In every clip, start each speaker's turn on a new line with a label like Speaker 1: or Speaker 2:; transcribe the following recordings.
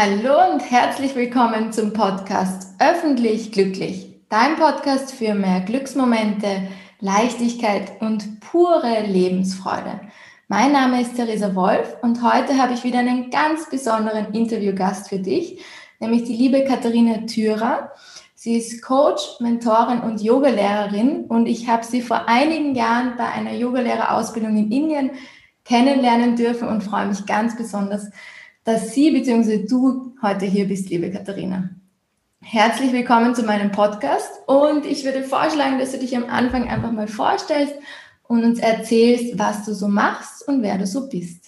Speaker 1: Hallo und herzlich willkommen zum Podcast Öffentlich Glücklich, dein Podcast für mehr Glücksmomente, Leichtigkeit und pure Lebensfreude. Mein Name ist Theresa Wolf und heute habe ich wieder einen ganz besonderen Interviewgast für dich, nämlich die liebe Katharina Thürer. Sie ist Coach, Mentorin und Yogalehrerin und ich habe sie vor einigen Jahren bei einer Yogalehrerausbildung in Indien kennenlernen dürfen und freue mich ganz besonders, dass Sie bzw. du heute hier bist, liebe Katharina. Herzlich willkommen zu meinem Podcast und ich würde vorschlagen, dass du dich am Anfang einfach mal vorstellst und uns erzählst, was du so machst und wer du so bist.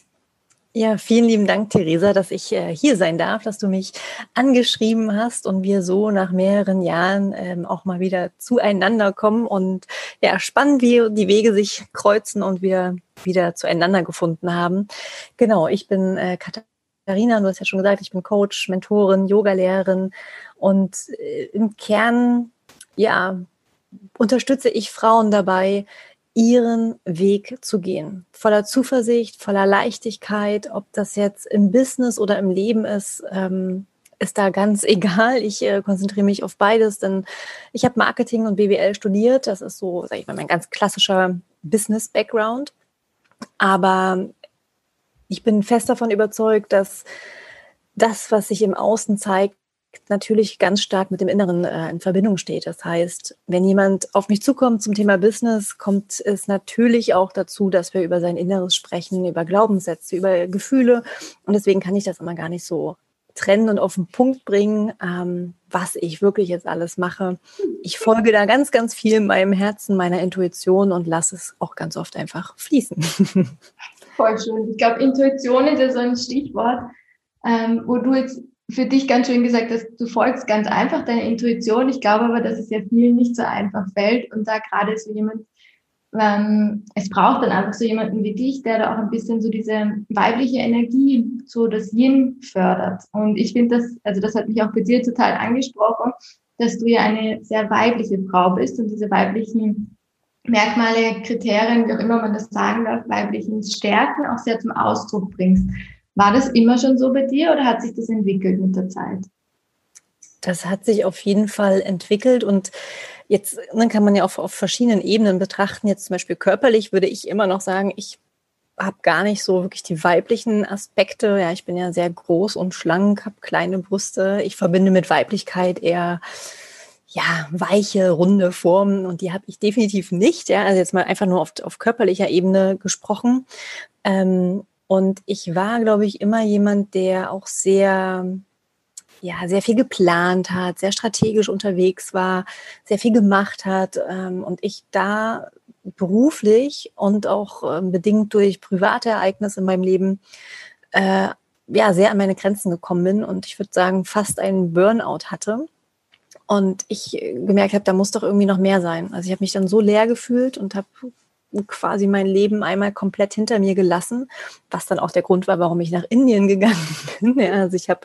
Speaker 2: Ja, vielen lieben Dank, Theresa, dass ich äh, hier sein darf, dass du mich angeschrieben hast und wir so nach mehreren Jahren ähm, auch mal wieder zueinander kommen und ja, spannend, wie die Wege sich kreuzen und wir wieder zueinander gefunden haben. Genau, ich bin äh, Katharina Karina, du hast ja schon gesagt, ich bin Coach, Mentorin, Yogalehrerin und äh, im Kern, ja, unterstütze ich Frauen dabei, ihren Weg zu gehen. Voller Zuversicht, voller Leichtigkeit, ob das jetzt im Business oder im Leben ist, ähm, ist da ganz egal. Ich äh, konzentriere mich auf beides, denn ich habe Marketing und BWL studiert. Das ist so, sage ich mal, mein ganz klassischer Business-Background. Aber ich bin fest davon überzeugt, dass das, was sich im Außen zeigt, natürlich ganz stark mit dem Inneren äh, in Verbindung steht. Das heißt, wenn jemand auf mich zukommt zum Thema Business, kommt es natürlich auch dazu, dass wir über sein Inneres sprechen, über Glaubenssätze, über Gefühle. Und deswegen kann ich das immer gar nicht so trennen und auf den Punkt bringen, ähm, was ich wirklich jetzt alles mache. Ich folge da ganz, ganz viel meinem Herzen, meiner Intuition und lasse es auch ganz oft einfach fließen.
Speaker 1: Voll schön. Ich glaube, Intuition ist ja so ein Stichwort, ähm, wo du jetzt für dich ganz schön gesagt hast, du folgst ganz einfach deiner Intuition. Ich glaube aber, dass es ja vielen nicht so einfach fällt und da gerade so jemand, ähm, es braucht dann einfach so jemanden wie dich, der da auch ein bisschen so diese weibliche Energie, so das Yin fördert. Und ich finde das, also das hat mich auch bei dir total angesprochen, dass du ja eine sehr weibliche Frau bist und diese weiblichen Merkmale, Kriterien, wie auch immer man das sagen darf, weiblichen Stärken auch sehr zum Ausdruck bringst. War das immer schon so bei dir oder hat sich das entwickelt mit der Zeit?
Speaker 2: Das hat sich auf jeden Fall entwickelt und jetzt dann kann man ja auch auf verschiedenen Ebenen betrachten. Jetzt zum Beispiel körperlich würde ich immer noch sagen, ich habe gar nicht so wirklich die weiblichen Aspekte. Ja, ich bin ja sehr groß und schlank, habe kleine Brüste. Ich verbinde mit Weiblichkeit eher ja, weiche, runde Formen und die habe ich definitiv nicht. Ja, also jetzt mal einfach nur auf, auf körperlicher Ebene gesprochen. Ähm, und ich war, glaube ich, immer jemand, der auch sehr, ja, sehr viel geplant hat, sehr strategisch unterwegs war, sehr viel gemacht hat ähm, und ich da beruflich und auch ähm, bedingt durch private Ereignisse in meinem Leben äh, ja sehr an meine Grenzen gekommen bin und ich würde sagen fast einen Burnout hatte und ich äh, gemerkt habe, da muss doch irgendwie noch mehr sein. Also ich habe mich dann so leer gefühlt und habe quasi mein Leben einmal komplett hinter mir gelassen, was dann auch der Grund war, warum ich nach Indien gegangen bin. Ja, also ich habe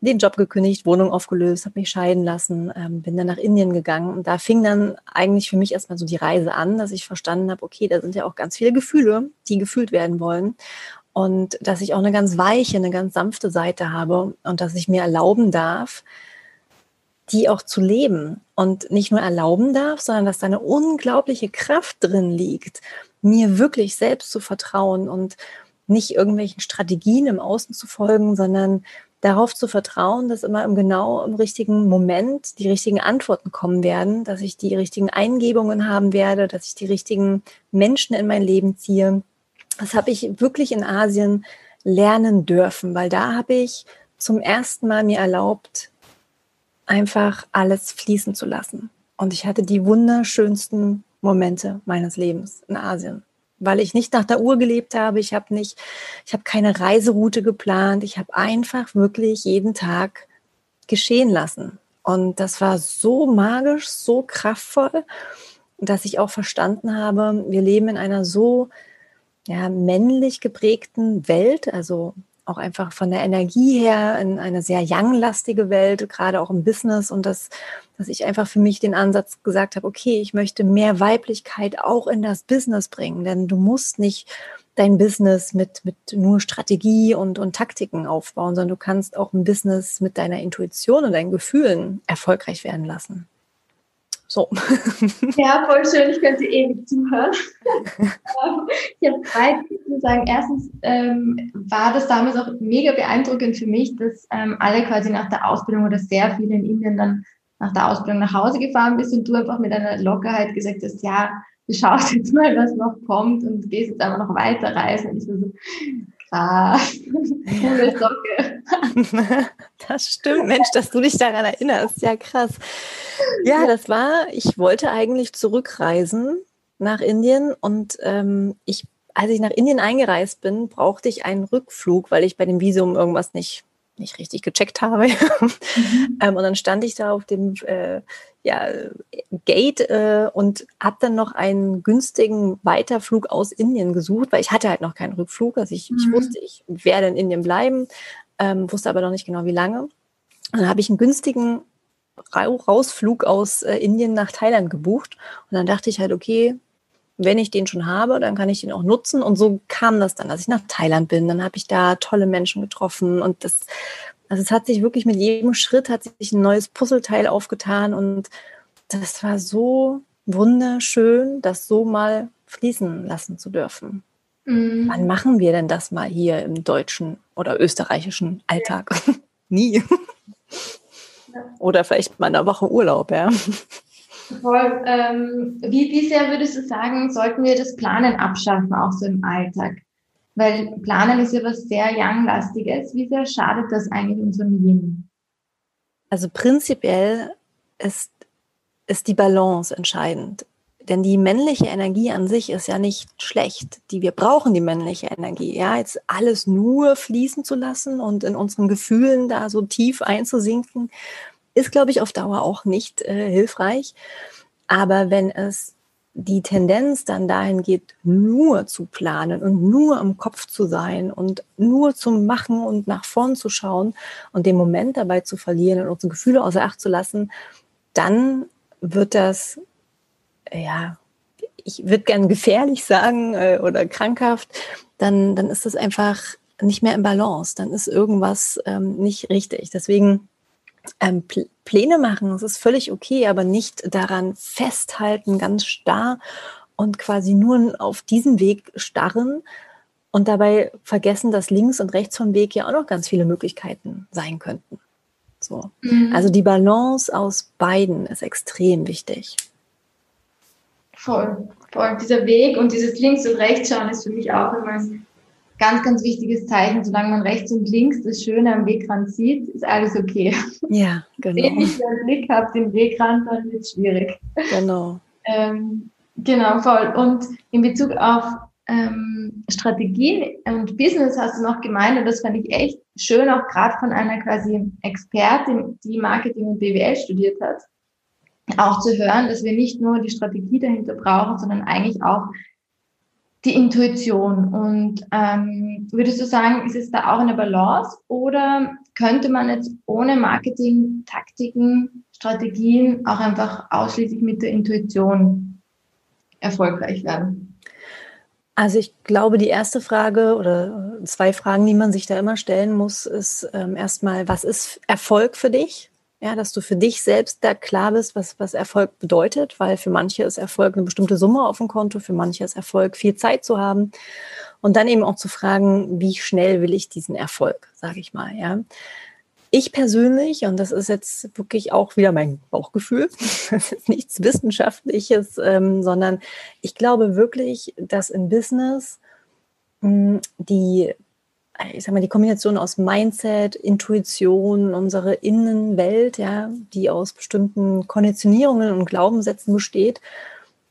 Speaker 2: den Job gekündigt, Wohnung aufgelöst, habe mich scheiden lassen, ähm, bin dann nach Indien gegangen und da fing dann eigentlich für mich erstmal so die Reise an, dass ich verstanden habe, okay, da sind ja auch ganz viele Gefühle, die gefühlt werden wollen und dass ich auch eine ganz weiche, eine ganz sanfte Seite habe und dass ich mir erlauben darf, die auch zu leben und nicht nur erlauben darf, sondern dass da eine unglaubliche Kraft drin liegt, mir wirklich selbst zu vertrauen und nicht irgendwelchen Strategien im Außen zu folgen, sondern darauf zu vertrauen, dass immer im genau im richtigen Moment die richtigen Antworten kommen werden, dass ich die richtigen Eingebungen haben werde, dass ich die richtigen Menschen in mein Leben ziehe. Das habe ich wirklich in Asien lernen dürfen, weil da habe ich zum ersten Mal mir erlaubt, einfach alles fließen zu lassen. Und ich hatte die wunderschönsten Momente meines Lebens in Asien, weil ich nicht nach der Uhr gelebt habe. Ich habe nicht, ich habe keine Reiseroute geplant. Ich habe einfach wirklich jeden Tag geschehen lassen. Und das war so magisch, so kraftvoll, dass ich auch verstanden habe, wir leben in einer so ja, männlich geprägten Welt, also auch einfach von der Energie her in eine sehr young-lastige Welt, gerade auch im Business und das, dass ich einfach für mich den Ansatz gesagt habe, okay, ich möchte mehr Weiblichkeit auch in das Business bringen, denn du musst nicht dein Business mit, mit nur Strategie und, und Taktiken aufbauen, sondern du kannst auch ein Business mit deiner Intuition und deinen Gefühlen erfolgreich werden lassen. So.
Speaker 1: Ja, voll schön. Ich könnte ewig zuhören. ich habe zwei zu sagen. Erstens ähm, war das damals auch mega beeindruckend für mich, dass ähm, alle quasi nach der Ausbildung oder sehr viele in Indien dann nach der Ausbildung nach Hause gefahren bist und du einfach mit einer Lockerheit gesagt hast, ja, du schaust jetzt mal, was noch kommt und gehst jetzt einfach noch weiter reisen. Und ich war so, krass, coole
Speaker 2: Socke. Das stimmt, Mensch, dass du dich daran erinnerst. Ja, krass. Ja, das war, ich wollte eigentlich zurückreisen nach Indien und ähm, ich, als ich nach Indien eingereist bin, brauchte ich einen Rückflug, weil ich bei dem Visum irgendwas nicht nicht richtig gecheckt habe. Mhm. ähm, und dann stand ich da auf dem äh, ja, Gate äh, und habe dann noch einen günstigen Weiterflug aus Indien gesucht, weil ich hatte halt noch keinen Rückflug. Also ich, mhm. ich wusste, ich werde in Indien bleiben, ähm, wusste aber noch nicht genau wie lange. Und dann habe ich einen günstigen Rausflug aus äh, Indien nach Thailand gebucht. Und dann dachte ich halt, okay, wenn ich den schon habe, dann kann ich den auch nutzen. Und so kam das dann, dass ich nach Thailand bin. Dann habe ich da tolle Menschen getroffen und das, also es hat sich wirklich mit jedem Schritt hat sich ein neues Puzzleteil aufgetan und das war so wunderschön, das so mal fließen lassen zu dürfen. Mhm. Wann machen wir denn das mal hier im deutschen oder österreichischen Alltag? Ja. Nie. Ja. Oder vielleicht mal eine Woche Urlaub, ja.
Speaker 1: Voll. Ähm, wie, wie sehr würdest du sagen, sollten wir das Planen abschaffen, auch so im Alltag? Weil Planen ist ja was sehr Young-lastiges. Wie sehr schadet das eigentlich unserem Yin?
Speaker 2: Also prinzipiell ist, ist die Balance entscheidend. Denn die männliche Energie an sich ist ja nicht schlecht. Die wir brauchen die männliche Energie. Ja, jetzt alles nur fließen zu lassen und in unseren Gefühlen da so tief einzusinken, ist, glaube ich, auf Dauer auch nicht äh, hilfreich. Aber wenn es die Tendenz dann dahin geht, nur zu planen und nur im Kopf zu sein und nur zu machen und nach vorn zu schauen und den Moment dabei zu verlieren und unsere Gefühle außer Acht zu lassen, dann wird das, ja, ich würde gern gefährlich sagen äh, oder krankhaft, dann, dann ist das einfach nicht mehr im Balance, dann ist irgendwas ähm, nicht richtig. Deswegen ähm, Pläne machen, das ist völlig okay, aber nicht daran festhalten, ganz starr und quasi nur auf diesen Weg starren und dabei vergessen, dass links und rechts vom Weg ja auch noch ganz viele Möglichkeiten sein könnten. So. Mhm. Also die Balance aus beiden ist extrem wichtig.
Speaker 1: Voll, voll. Dieser Weg und dieses Links- und Rechtsschauen ist für mich auch immer ganz, ganz wichtiges Zeichen. Solange man rechts und links das Schöne am Wegrand sieht, ist alles okay.
Speaker 2: Ja, genau.
Speaker 1: Wenn ich einen Blick habe, den Wegrand, dann wird es schwierig.
Speaker 2: Genau.
Speaker 1: Ähm, genau, voll. Und in Bezug auf ähm, Strategien und Business hast du noch gemeint, und das fand ich echt schön, auch gerade von einer quasi Expertin, die Marketing und BWL studiert hat, auch zu hören, dass wir nicht nur die Strategie dahinter brauchen, sondern eigentlich auch die Intuition. Und ähm, würdest du sagen, ist es da auch eine Balance oder könnte man jetzt ohne Marketing, Taktiken, Strategien auch einfach ausschließlich mit der Intuition erfolgreich werden?
Speaker 2: Also ich glaube, die erste Frage oder zwei Fragen, die man sich da immer stellen muss, ist ähm, erstmal, was ist Erfolg für dich? Ja, dass du für dich selbst da klar bist, was, was Erfolg bedeutet, weil für manche ist Erfolg eine bestimmte Summe auf dem Konto, für manche ist Erfolg viel Zeit zu haben. Und dann eben auch zu fragen, wie schnell will ich diesen Erfolg, sage ich mal, ja. Ich persönlich, und das ist jetzt wirklich auch wieder mein Bauchgefühl, nichts Wissenschaftliches, ähm, sondern ich glaube wirklich, dass im Business mh, hm, die ich sag mal, die Kombination aus Mindset, Intuition, unsere Innenwelt, ja, die aus bestimmten Konditionierungen und Glaubenssätzen besteht,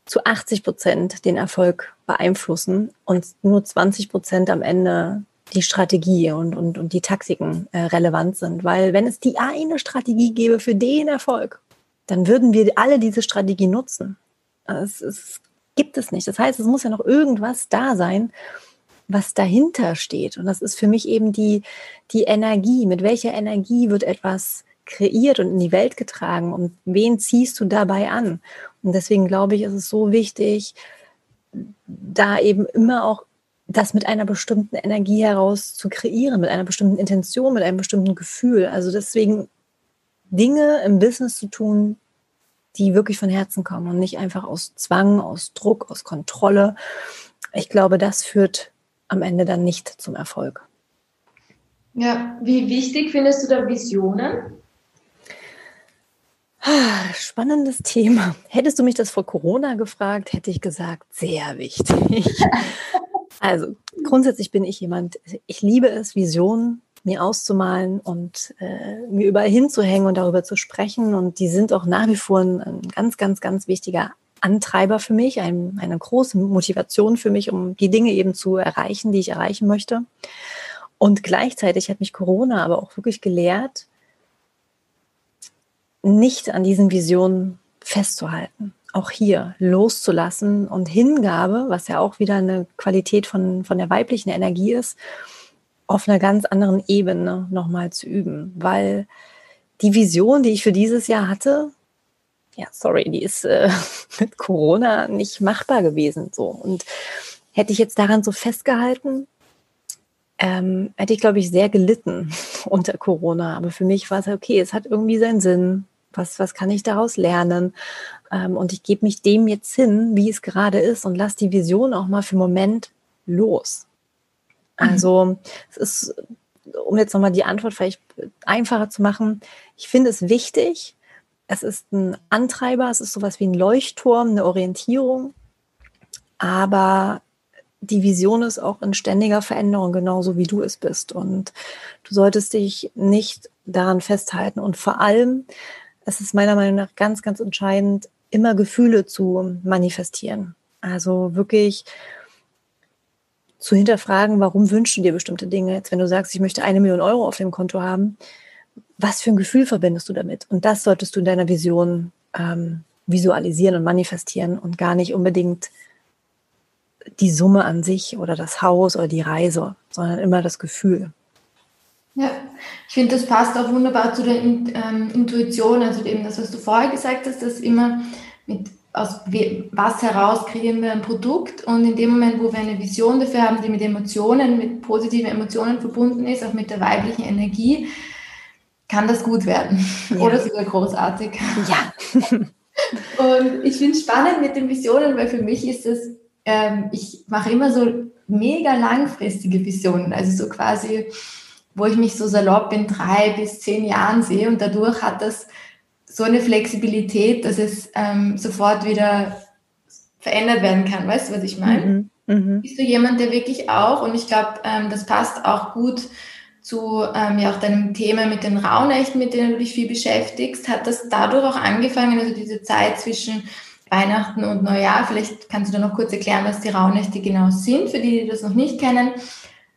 Speaker 2: zu 80 Prozent den Erfolg beeinflussen und nur 20 Prozent am Ende die Strategie und, und, und die Taktiken äh, relevant sind. Weil wenn es die eine Strategie gäbe für den Erfolg, dann würden wir alle diese Strategie nutzen. Es, es gibt es nicht. Das heißt, es muss ja noch irgendwas da sein, was dahinter steht. Und das ist für mich eben die, die Energie. Mit welcher Energie wird etwas kreiert und in die Welt getragen und wen ziehst du dabei an? Und deswegen glaube ich, ist es so wichtig, da eben immer auch das mit einer bestimmten Energie heraus zu kreieren, mit einer bestimmten Intention, mit einem bestimmten Gefühl. Also deswegen Dinge im Business zu tun, die wirklich von Herzen kommen und nicht einfach aus Zwang, aus Druck, aus Kontrolle. Ich glaube, das führt am Ende dann nicht zum Erfolg.
Speaker 1: Ja, wie wichtig findest du da Visionen?
Speaker 2: Spannendes Thema. Hättest du mich das vor Corona gefragt, hätte ich gesagt, sehr wichtig. Also grundsätzlich bin ich jemand, ich liebe es, Visionen mir auszumalen und äh, mir überall hinzuhängen und darüber zu sprechen. Und die sind auch nach wie vor ein, ein ganz, ganz, ganz wichtiger Antreiber für mich, ein, eine große Motivation für mich, um die Dinge eben zu erreichen, die ich erreichen möchte. Und gleichzeitig hat mich Corona aber auch wirklich gelehrt, nicht an diesen Visionen festzuhalten. Auch hier loszulassen und Hingabe, was ja auch wieder eine Qualität von, von der weiblichen Energie ist, auf einer ganz anderen Ebene nochmal zu üben. Weil die Vision, die ich für dieses Jahr hatte, ja, sorry, die ist äh, mit Corona nicht machbar gewesen. So. Und hätte ich jetzt daran so festgehalten, ähm, hätte ich, glaube ich, sehr gelitten unter Corona. Aber für mich war es okay, es hat irgendwie seinen Sinn. Was, was kann ich daraus lernen? Ähm, und ich gebe mich dem jetzt hin, wie es gerade ist und lasse die Vision auch mal für einen Moment los. Mhm. Also mhm. es ist, um jetzt nochmal die Antwort vielleicht einfacher zu machen, ich finde es wichtig, es ist ein Antreiber, es ist sowas wie ein Leuchtturm, eine Orientierung, aber die Vision ist auch in ständiger Veränderung, genauso wie du es bist. Und du solltest dich nicht daran festhalten. Und vor allem, es ist meiner Meinung nach ganz, ganz entscheidend, immer Gefühle zu manifestieren. Also wirklich zu hinterfragen, warum wünschst du dir bestimmte Dinge? Jetzt, wenn du sagst, ich möchte eine Million Euro auf dem Konto haben, was für ein Gefühl verbindest du damit? Und das solltest du in deiner Vision ähm, visualisieren und manifestieren und gar nicht unbedingt die Summe an sich oder das Haus oder die Reise, sondern immer das Gefühl.
Speaker 1: Ja, ich finde, das passt auch wunderbar zu der ähm, Intuition, also eben das, was du vorher gesagt hast, dass immer mit aus was heraus kreieren wir ein Produkt und in dem Moment, wo wir eine Vision dafür haben, die mit Emotionen, mit positiven Emotionen verbunden ist, auch mit der weiblichen Energie, kann das gut werden ja. oder sogar großartig.
Speaker 2: Ja.
Speaker 1: und ich finde es spannend mit den Visionen, weil für mich ist es ähm, ich mache immer so mega langfristige Visionen, also so quasi, wo ich mich so salopp in drei bis zehn Jahren sehe und dadurch hat das so eine Flexibilität, dass es ähm, sofort wieder verändert werden kann. Weißt du, was ich meine? Mhm. Mhm. Bist du jemand, der wirklich auch, und ich glaube, ähm, das passt auch gut zu ähm, ja auch deinem Thema mit den Rauhnächten, mit denen du dich viel beschäftigst, hat das dadurch auch angefangen, also diese Zeit zwischen Weihnachten und Neujahr. Vielleicht kannst du da noch kurz erklären, was die Rauhnächte genau sind, für die, die das noch nicht kennen.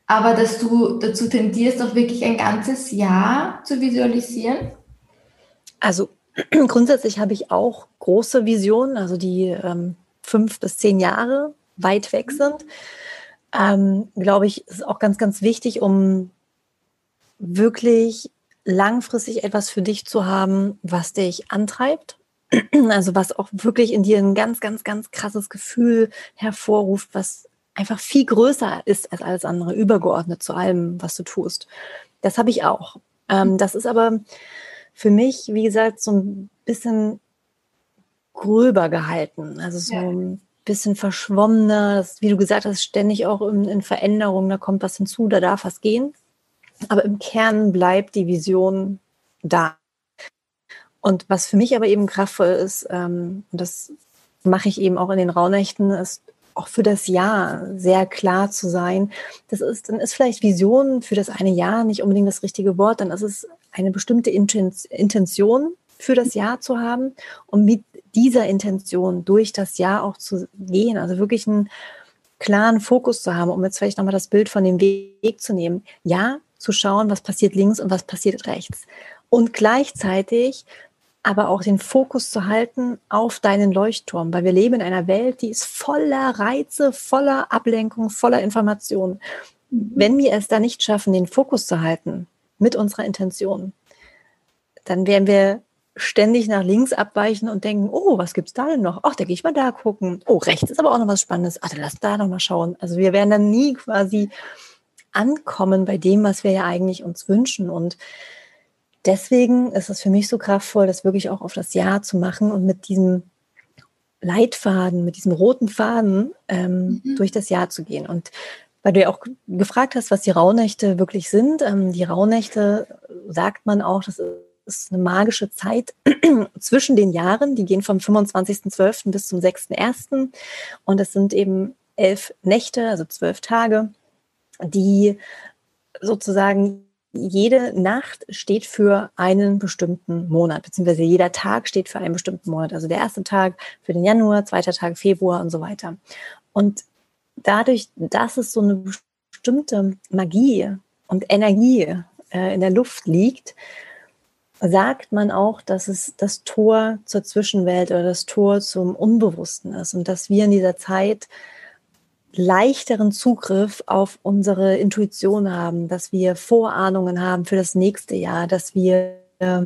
Speaker 1: Aber dass du dazu tendierst, auch wirklich ein ganzes Jahr zu visualisieren?
Speaker 2: Also grundsätzlich habe ich auch große Visionen, also die ähm, fünf bis zehn Jahre weit weg sind. Ähm, glaube ich, ist auch ganz, ganz wichtig, um wirklich langfristig etwas für dich zu haben, was dich antreibt, also was auch wirklich in dir ein ganz, ganz, ganz krasses Gefühl hervorruft, was einfach viel größer ist als alles andere, übergeordnet zu allem, was du tust. Das habe ich auch. Ähm, das ist aber für mich, wie gesagt, so ein bisschen gröber gehalten. Also so ja. ein bisschen verschwommener, das, wie du gesagt hast, ständig auch in, in Veränderung, da kommt was hinzu, da darf was gehen. Aber im Kern bleibt die Vision da. Und was für mich aber eben kraftvoll ist, ähm, und das mache ich eben auch in den Rauhnächten, ist auch für das Jahr sehr klar zu sein. Das ist, dann ist vielleicht Vision für das eine Jahr nicht unbedingt das richtige Wort, dann ist es eine bestimmte Intention für das Jahr zu haben und mit dieser Intention durch das Jahr auch zu gehen. Also wirklich einen klaren Fokus zu haben, um jetzt vielleicht nochmal das Bild von dem Weg zu nehmen. Ja, zu schauen, was passiert links und was passiert rechts. Und gleichzeitig aber auch den Fokus zu halten auf deinen Leuchtturm, weil wir leben in einer Welt, die ist voller Reize, voller Ablenkung, voller Informationen. Wenn wir es da nicht schaffen, den Fokus zu halten mit unserer Intention, dann werden wir ständig nach links abweichen und denken, oh, was gibt's da denn noch? Ach, da gehe ich mal da gucken. Oh, rechts ist aber auch noch was Spannendes. Ach, dann lass da noch mal schauen. Also wir werden dann nie quasi ankommen bei dem, was wir ja eigentlich uns wünschen. Und deswegen ist es für mich so kraftvoll, das wirklich auch auf das Jahr zu machen und mit diesem Leitfaden, mit diesem roten Faden ähm, mhm. durch das Jahr zu gehen. Und weil du ja auch gefragt hast, was die Rauhnächte wirklich sind. Ähm, die Rauhnächte sagt man auch, das ist eine magische Zeit zwischen den Jahren. Die gehen vom 25.12. bis zum 6.1. Und es sind eben elf Nächte, also zwölf Tage, die sozusagen jede Nacht steht für einen bestimmten Monat, beziehungsweise jeder Tag steht für einen bestimmten Monat. Also der erste Tag für den Januar, zweiter Tag Februar und so weiter. Und dadurch, dass es so eine bestimmte Magie und Energie äh, in der Luft liegt, sagt man auch, dass es das Tor zur Zwischenwelt oder das Tor zum Unbewussten ist und dass wir in dieser Zeit leichteren Zugriff auf unsere Intuition haben, dass wir Vorahnungen haben für das nächste Jahr, dass wir äh,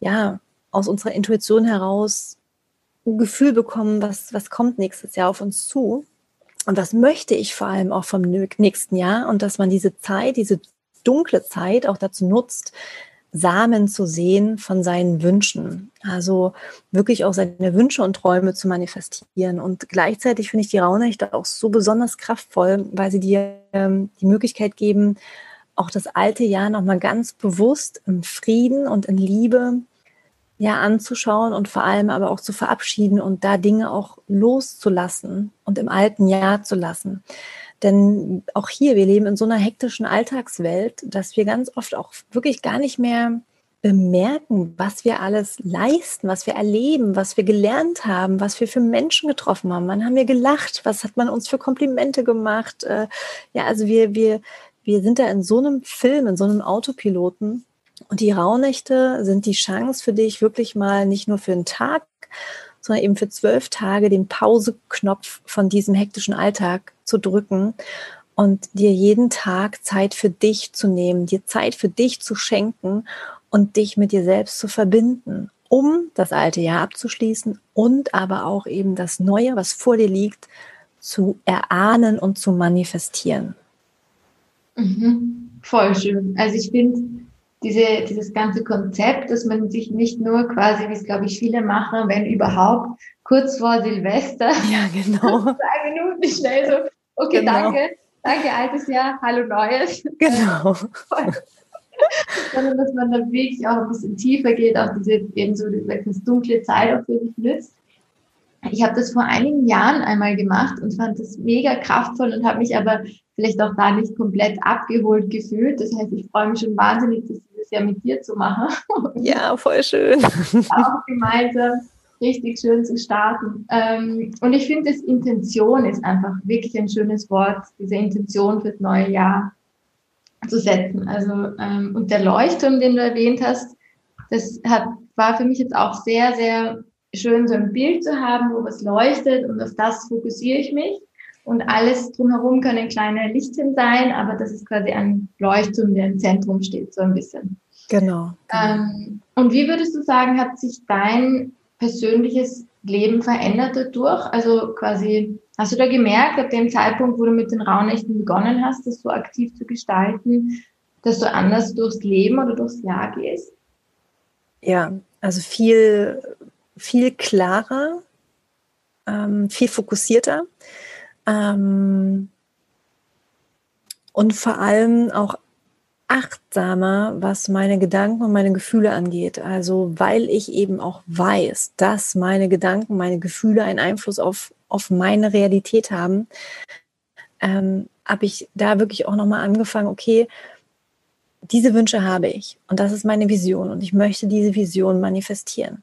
Speaker 2: ja aus unserer Intuition heraus ein Gefühl bekommen, was, was kommt nächstes Jahr auf uns zu. Und das möchte ich vor allem auch vom nächsten Jahr und dass man diese Zeit, diese dunkle Zeit auch dazu nutzt, Samen zu sehen von seinen Wünschen. Also wirklich auch seine Wünsche und Träume zu manifestieren. Und gleichzeitig finde ich die Rauhnächte auch so besonders kraftvoll, weil sie dir ähm, die Möglichkeit geben, auch das alte Jahr nochmal ganz bewusst im Frieden und in Liebe ja anzuschauen und vor allem aber auch zu verabschieden und da Dinge auch loszulassen und im alten Jahr zu lassen. Denn auch hier, wir leben in so einer hektischen Alltagswelt, dass wir ganz oft auch wirklich gar nicht mehr bemerken, was wir alles leisten, was wir erleben, was wir gelernt haben, was wir für Menschen getroffen haben. Wann haben wir gelacht? Was hat man uns für Komplimente gemacht? Äh, ja, also wir, wir, wir sind da in so einem Film, in so einem Autopiloten. Und die Rauhnächte sind die Chance für dich, wirklich mal nicht nur für einen Tag, sondern eben für zwölf Tage den Pauseknopf von diesem hektischen Alltag zu drücken und dir jeden Tag Zeit für dich zu nehmen, dir Zeit für dich zu schenken und dich mit dir selbst zu verbinden, um das alte Jahr abzuschließen und aber auch eben das Neue, was vor dir liegt, zu erahnen und zu manifestieren.
Speaker 1: Mhm. Voll schön. Also ich finde, diese, dieses ganze Konzept, dass man sich nicht nur quasi, wie es glaube ich viele machen, wenn überhaupt, kurz vor Silvester,
Speaker 2: ja, genau.
Speaker 1: zwei Minuten schnell so, okay, genau. danke, danke altes Jahr, hallo neues.
Speaker 2: Genau.
Speaker 1: Sondern dass man dann wirklich auch ein bisschen tiefer geht, auch diese eben so diese dunkle Zeit auch für sich nützt. Ich habe das vor einigen Jahren einmal gemacht und fand das mega kraftvoll und habe mich aber vielleicht auch da nicht komplett abgeholt gefühlt. Das heißt, ich freue mich schon wahnsinnig, das dieses Jahr mit dir zu machen.
Speaker 2: Ja, voll schön.
Speaker 1: Auch gemeinsam richtig schön zu starten. Ähm, und ich finde, das Intention ist einfach wirklich ein schönes Wort, diese Intention fürs neue Jahr zu setzen. Also, ähm, und der Leuchtturm, den du erwähnt hast, das hat, war für mich jetzt auch sehr, sehr schön, so ein Bild zu haben, wo was leuchtet und auf das fokussiere ich mich. Und alles drumherum können kleine Lichtchen sein, aber das ist quasi ein Leuchtturm, der im Zentrum steht, so ein bisschen.
Speaker 2: Genau.
Speaker 1: genau. Ähm, und wie würdest du sagen, hat sich dein persönliches Leben verändert dadurch? Also quasi, hast du da gemerkt, ab dem Zeitpunkt, wo du mit den Rauhnächten begonnen hast, das so aktiv zu gestalten, dass du anders durchs Leben oder durchs Jahr gehst?
Speaker 2: Ja, also viel, viel klarer, ähm, viel fokussierter ähm, und vor allem auch achtsamer, was meine Gedanken und meine Gefühle angeht. Also weil ich eben auch weiß, dass meine Gedanken, meine Gefühle einen Einfluss auf, auf meine Realität haben, ähm, habe ich da wirklich auch nochmal angefangen, okay, diese Wünsche habe ich und das ist meine Vision und ich möchte diese Vision manifestieren.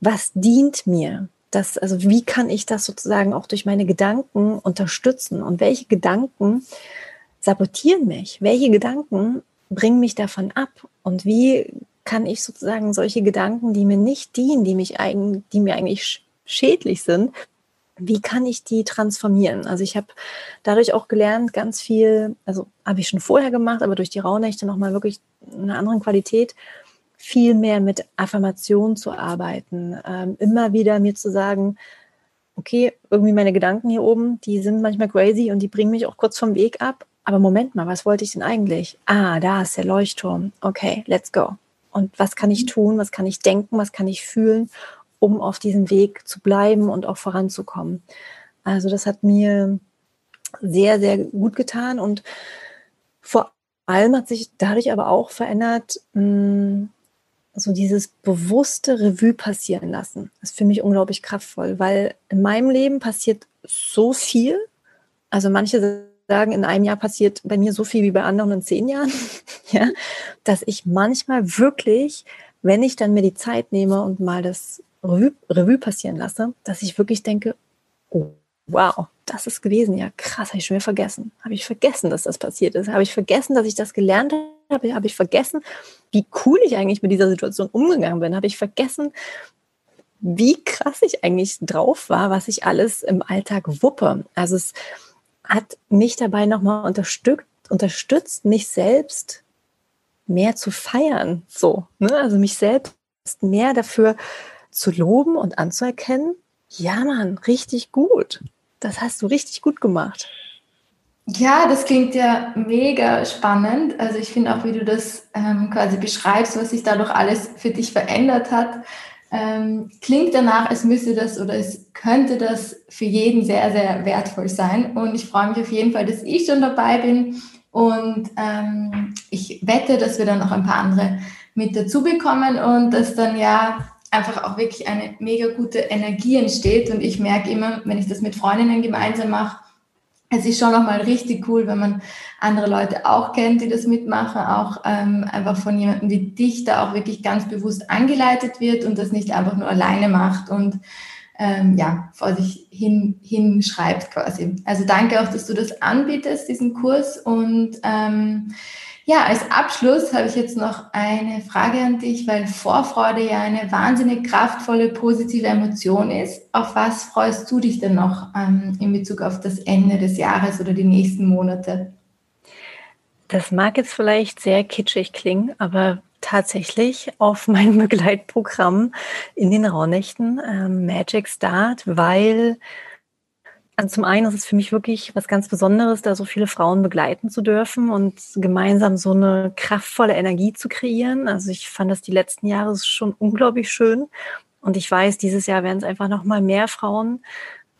Speaker 2: Was dient mir? Das, also wie kann ich das sozusagen auch durch meine Gedanken unterstützen und welche Gedanken sabotieren mich? Welche Gedanken bringen mich davon ab? Und wie kann ich sozusagen solche Gedanken, die mir nicht dienen, die, mich eigen, die mir eigentlich schädlich sind, wie kann ich die transformieren? Also ich habe dadurch auch gelernt, ganz viel, also habe ich schon vorher gemacht, aber durch die Rauhnächte nochmal wirklich eine andere Qualität, viel mehr mit Affirmation zu arbeiten, ähm, immer wieder mir zu sagen, okay, irgendwie meine Gedanken hier oben, die sind manchmal crazy und die bringen mich auch kurz vom Weg ab. Aber Moment mal, was wollte ich denn eigentlich? Ah, da ist der Leuchtturm. Okay, let's go. Und was kann ich tun? Was kann ich denken? Was kann ich fühlen, um auf diesem Weg zu bleiben und auch voranzukommen? Also das hat mir sehr, sehr gut getan und vor allem hat sich dadurch aber auch verändert, mh, hm, so dieses bewusste Revue passieren lassen, ist für mich unglaublich kraftvoll, weil in meinem Leben passiert so viel. Also manche sagen, in einem Jahr passiert bei mir so viel wie bei anderen in zehn Jahren, ja, dass ich manchmal wirklich, wenn ich dann mir die Zeit nehme und mal das Revue, Revue passieren lasse, dass ich wirklich denke, oh, wow, das ist gewesen, ja krass, habe ich schon wieder vergessen. Habe ich vergessen, dass das passiert ist. Habe ich vergessen, dass ich das gelernt habe. Habe ich vergessen, wie cool ich eigentlich mit dieser Situation umgegangen bin. Habe ich vergessen, wie krass ich eigentlich drauf war, was ich alles im Alltag wuppe. Also es hat mich dabei nochmal unterstützt, unterstützt, mich selbst mehr zu feiern. So, ne? Also mich selbst mehr dafür zu loben und anzuerkennen. Ja, Mann, richtig gut. Das hast du richtig gut gemacht.
Speaker 1: Ja, das klingt ja mega spannend. Also ich finde auch, wie du das ähm, quasi beschreibst, was sich dadurch alles für dich verändert hat, ähm, klingt danach, als müsste das oder es könnte das für jeden sehr, sehr wertvoll sein. Und ich freue mich auf jeden Fall, dass ich schon dabei bin. Und ähm, ich wette, dass wir dann noch ein paar andere mit dazu bekommen und dass dann ja einfach auch wirklich eine mega gute Energie entsteht. Und ich merke immer, wenn ich das mit Freundinnen gemeinsam mache, es ist schon nochmal richtig cool, wenn man andere Leute auch kennt, die das mitmachen, auch ähm, einfach von jemandem wie dich da auch wirklich ganz bewusst angeleitet wird und das nicht einfach nur alleine macht und ähm, ja, vor sich hin, hinschreibt quasi. Also danke auch, dass du das anbietest, diesen Kurs und ähm, ja, als Abschluss habe ich jetzt noch eine Frage an dich, weil Vorfreude ja eine wahnsinnig kraftvolle, positive Emotion ist. Auf was freust du dich denn noch ähm, in Bezug auf das Ende des Jahres oder die nächsten Monate?
Speaker 2: Das mag jetzt vielleicht sehr kitschig klingen, aber tatsächlich auf mein Begleitprogramm in den Rauhnächten ähm, Magic Start, weil also zum einen ist es für mich wirklich was ganz Besonderes, da so viele Frauen begleiten zu dürfen und gemeinsam so eine kraftvolle Energie zu kreieren. Also ich fand das die letzten Jahre schon unglaublich schön. Und ich weiß, dieses Jahr werden es einfach noch mal mehr Frauen.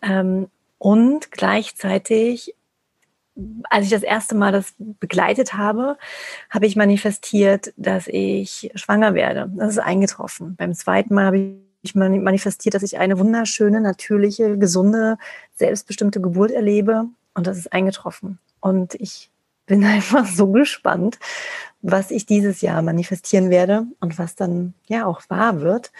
Speaker 2: Ähm, und gleichzeitig, als ich das erste Mal das begleitet habe, habe ich manifestiert, dass ich schwanger werde. Das ist eingetroffen. Beim zweiten Mal habe ich ich manifestiert, dass ich eine wunderschöne, natürliche, gesunde, selbstbestimmte Geburt erlebe. Und das ist eingetroffen. Und ich bin einfach so gespannt, was ich dieses Jahr manifestieren werde und was dann ja auch wahr wird.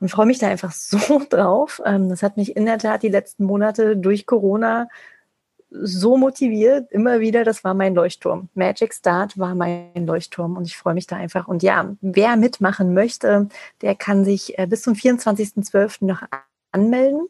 Speaker 2: Und freue mich da einfach so drauf. Ähm, das hat mich in der Tat die letzten Monate durch Corona so motiviert, immer wieder, das war mein Leuchtturm. Magic Start war mein Leuchtturm und ich freue mich da einfach. Und ja, wer mitmachen möchte, der kann sich äh, bis zum 24.12. noch anmelden.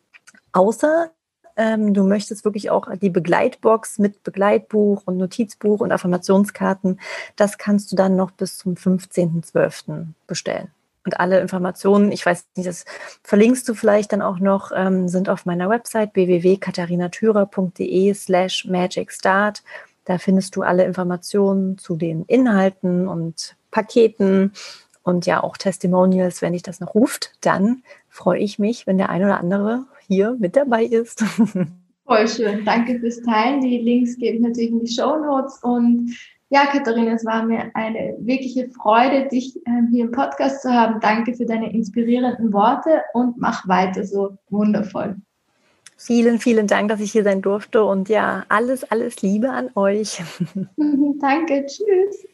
Speaker 2: Außer ähm, du möchtest wirklich auch die Begleitbox mit Begleitbuch und Notizbuch und Affirmationskarten, das kannst du dann noch bis zum 15.12. bestellen. Und alle Informationen, ich weiß nicht, das verlinkst du vielleicht dann auch noch, ähm, sind auf meiner Website www.katharinatürer.de slash magicstart. Da findest du alle Informationen zu den Inhalten und Paketen und ja auch Testimonials, wenn dich das noch ruft. Dann freue ich mich, wenn der ein oder andere hier mit dabei ist.
Speaker 1: Voll schön. Danke fürs Teilen. Die Links gebe ich natürlich in die Show Notes und ja, Katharina, es war mir eine wirkliche Freude, dich ähm, hier im Podcast zu haben. Danke für deine inspirierenden Worte und mach weiter so wundervoll.
Speaker 2: Vielen, vielen Dank, dass ich hier sein durfte und ja, alles, alles Liebe an euch.
Speaker 1: Danke, tschüss.